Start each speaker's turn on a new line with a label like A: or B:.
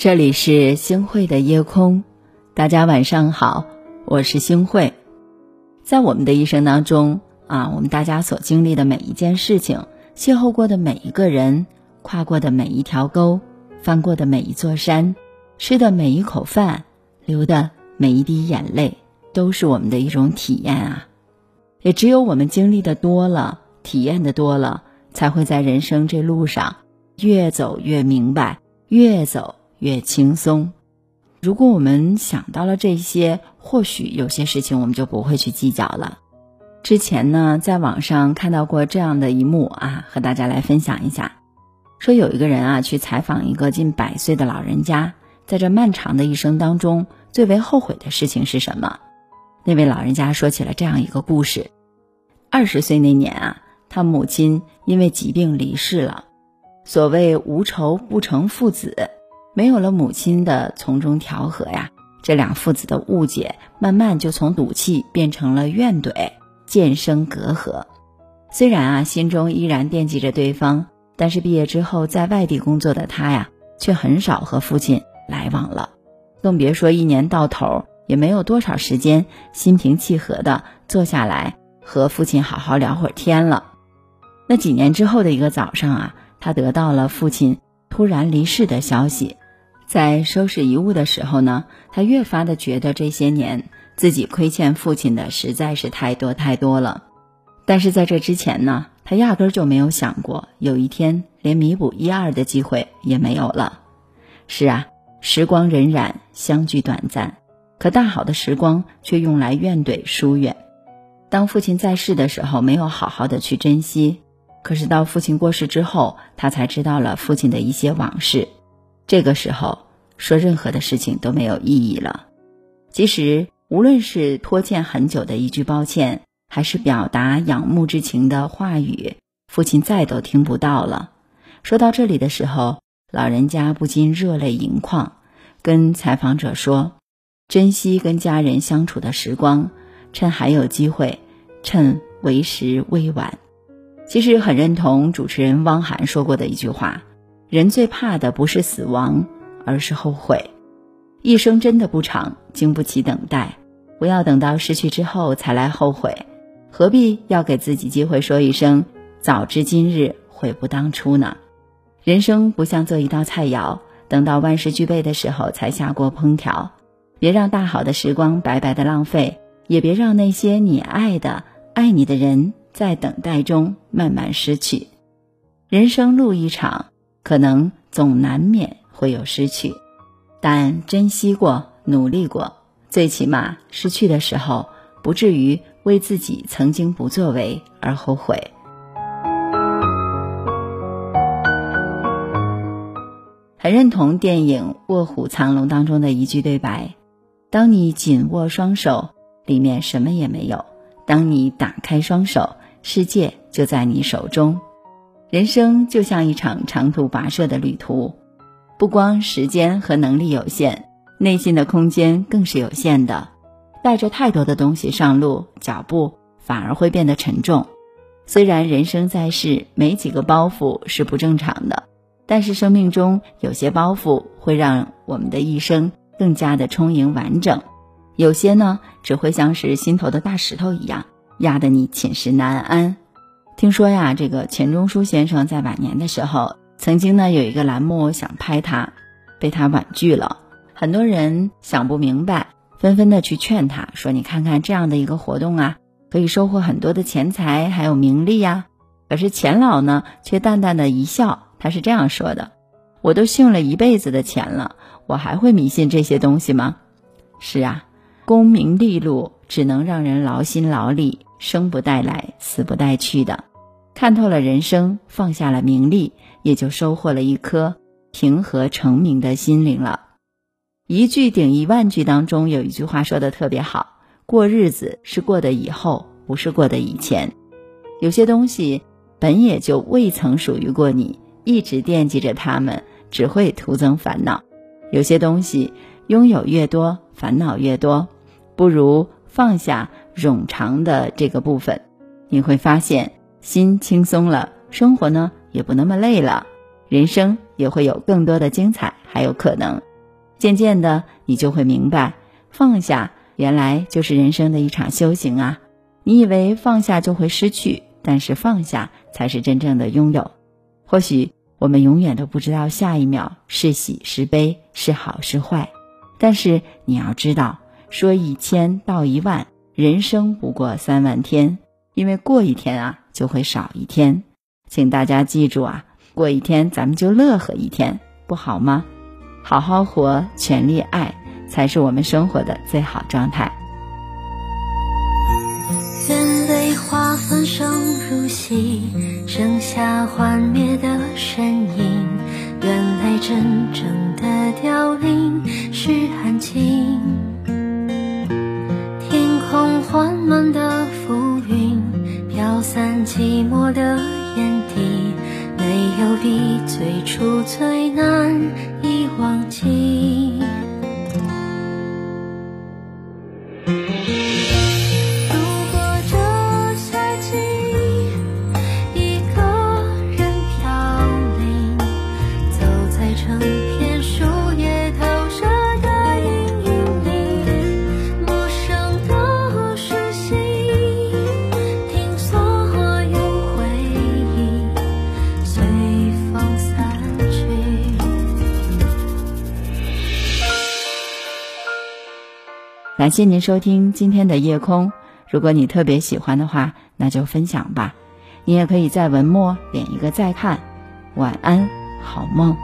A: 这里是星汇的夜空，大家晚上好，我是星汇。在我们的一生当中啊，我们大家所经历的每一件事情，邂逅过的每一个人，跨过的每一条沟，翻过的每一座山，吃的每一口饭，流的每一滴眼泪，都是我们的一种体验啊。也只有我们经历的多了，体验的多了，才会在人生这路上越走越明白，越走。越轻松。如果我们想到了这些，或许有些事情我们就不会去计较了。之前呢，在网上看到过这样的一幕啊，和大家来分享一下。说有一个人啊，去采访一个近百岁的老人家，在这漫长的一生当中，最为后悔的事情是什么？那位老人家说起了这样一个故事：二十岁那年啊，他母亲因为疾病离世了。所谓无仇不成父子。没有了母亲的从中调和呀，这两父子的误解慢慢就从赌气变成了怨怼，渐生隔阂。虽然啊，心中依然惦记着对方，但是毕业之后在外地工作的他呀，却很少和父亲来往了，更别说一年到头也没有多少时间心平气和的坐下来和父亲好好聊会儿天了。那几年之后的一个早上啊，他得到了父亲突然离世的消息。在收拾遗物的时候呢，他越发的觉得这些年自己亏欠父亲的实在是太多太多了。但是在这之前呢，他压根儿就没有想过有一天连弥补一二的机会也没有了。是啊，时光荏苒，相聚短暂，可大好的时光却用来怨怼疏远。当父亲在世的时候，没有好好的去珍惜；可是到父亲过世之后，他才知道了父亲的一些往事。这个时候说任何的事情都没有意义了。其实，无论是拖欠很久的一句抱歉，还是表达仰慕之情的话语，父亲再都听不到了。说到这里的时候，老人家不禁热泪盈眶，跟采访者说：“珍惜跟家人相处的时光，趁还有机会，趁为时未晚。”其实很认同主持人汪涵说过的一句话。人最怕的不是死亡，而是后悔。一生真的不长，经不起等待。不要等到失去之后才来后悔，何必要给自己机会说一声“早知今日，悔不当初”呢？人生不像做一道菜肴，等到万事俱备的时候才下锅烹调。别让大好的时光白白的浪费，也别让那些你爱的、爱你的人在等待中慢慢失去。人生路一场。可能总难免会有失去，但珍惜过、努力过，最起码失去的时候不至于为自己曾经不作为而后悔。很认同电影《卧虎藏龙》当中的一句对白：“当你紧握双手，里面什么也没有；当你打开双手，世界就在你手中。”人生就像一场长途跋涉的旅途，不光时间和能力有限，内心的空间更是有限的。带着太多的东西上路，脚步反而会变得沉重。虽然人生在世，没几个包袱是不正常的，但是生命中有些包袱会让我们的一生更加的充盈完整，有些呢只会像是心头的大石头一样，压得你寝食难安。听说呀，这个钱钟书先生在晚年的时候，曾经呢有一个栏目想拍他，被他婉拒了。很多人想不明白，纷纷的去劝他说：“你看看这样的一个活动啊，可以收获很多的钱财还有名利呀。”可是钱老呢却淡淡的一笑，他是这样说的：“我都信了一辈子的钱了，我还会迷信这些东西吗？”是啊，功名利禄只能让人劳心劳力，生不带来，死不带去的。看透了人生，放下了名利，也就收获了一颗平和澄明的心灵了。一句顶一万句当中有一句话说的特别好：过日子是过的以后，不是过的以前。有些东西本也就未曾属于过你，一直惦记着他们，只会徒增烦恼。有些东西拥有越多，烦恼越多，不如放下冗长的这个部分，你会发现。心轻松了，生活呢也不那么累了，人生也会有更多的精彩，还有可能。渐渐的，你就会明白，放下原来就是人生的一场修行啊！你以为放下就会失去，但是放下才是真正的拥有。或许我们永远都不知道下一秒是喜是悲，是好是坏，但是你要知道，说一千道一万，人生不过三万天，因为过一天啊，就会少一天。请大家记住啊，过一天咱们就乐呵一天，不好吗？好好活，全力爱，才是我们生活的最好状态。
B: 愿泪花翻生如洗，剩下幻灭的身影。原来真正的凋零是安静。的。眼底没有比最初最难
A: 感谢您收听今天的夜空。如果你特别喜欢的话，那就分享吧。你也可以在文末点一个再看。晚安，好梦。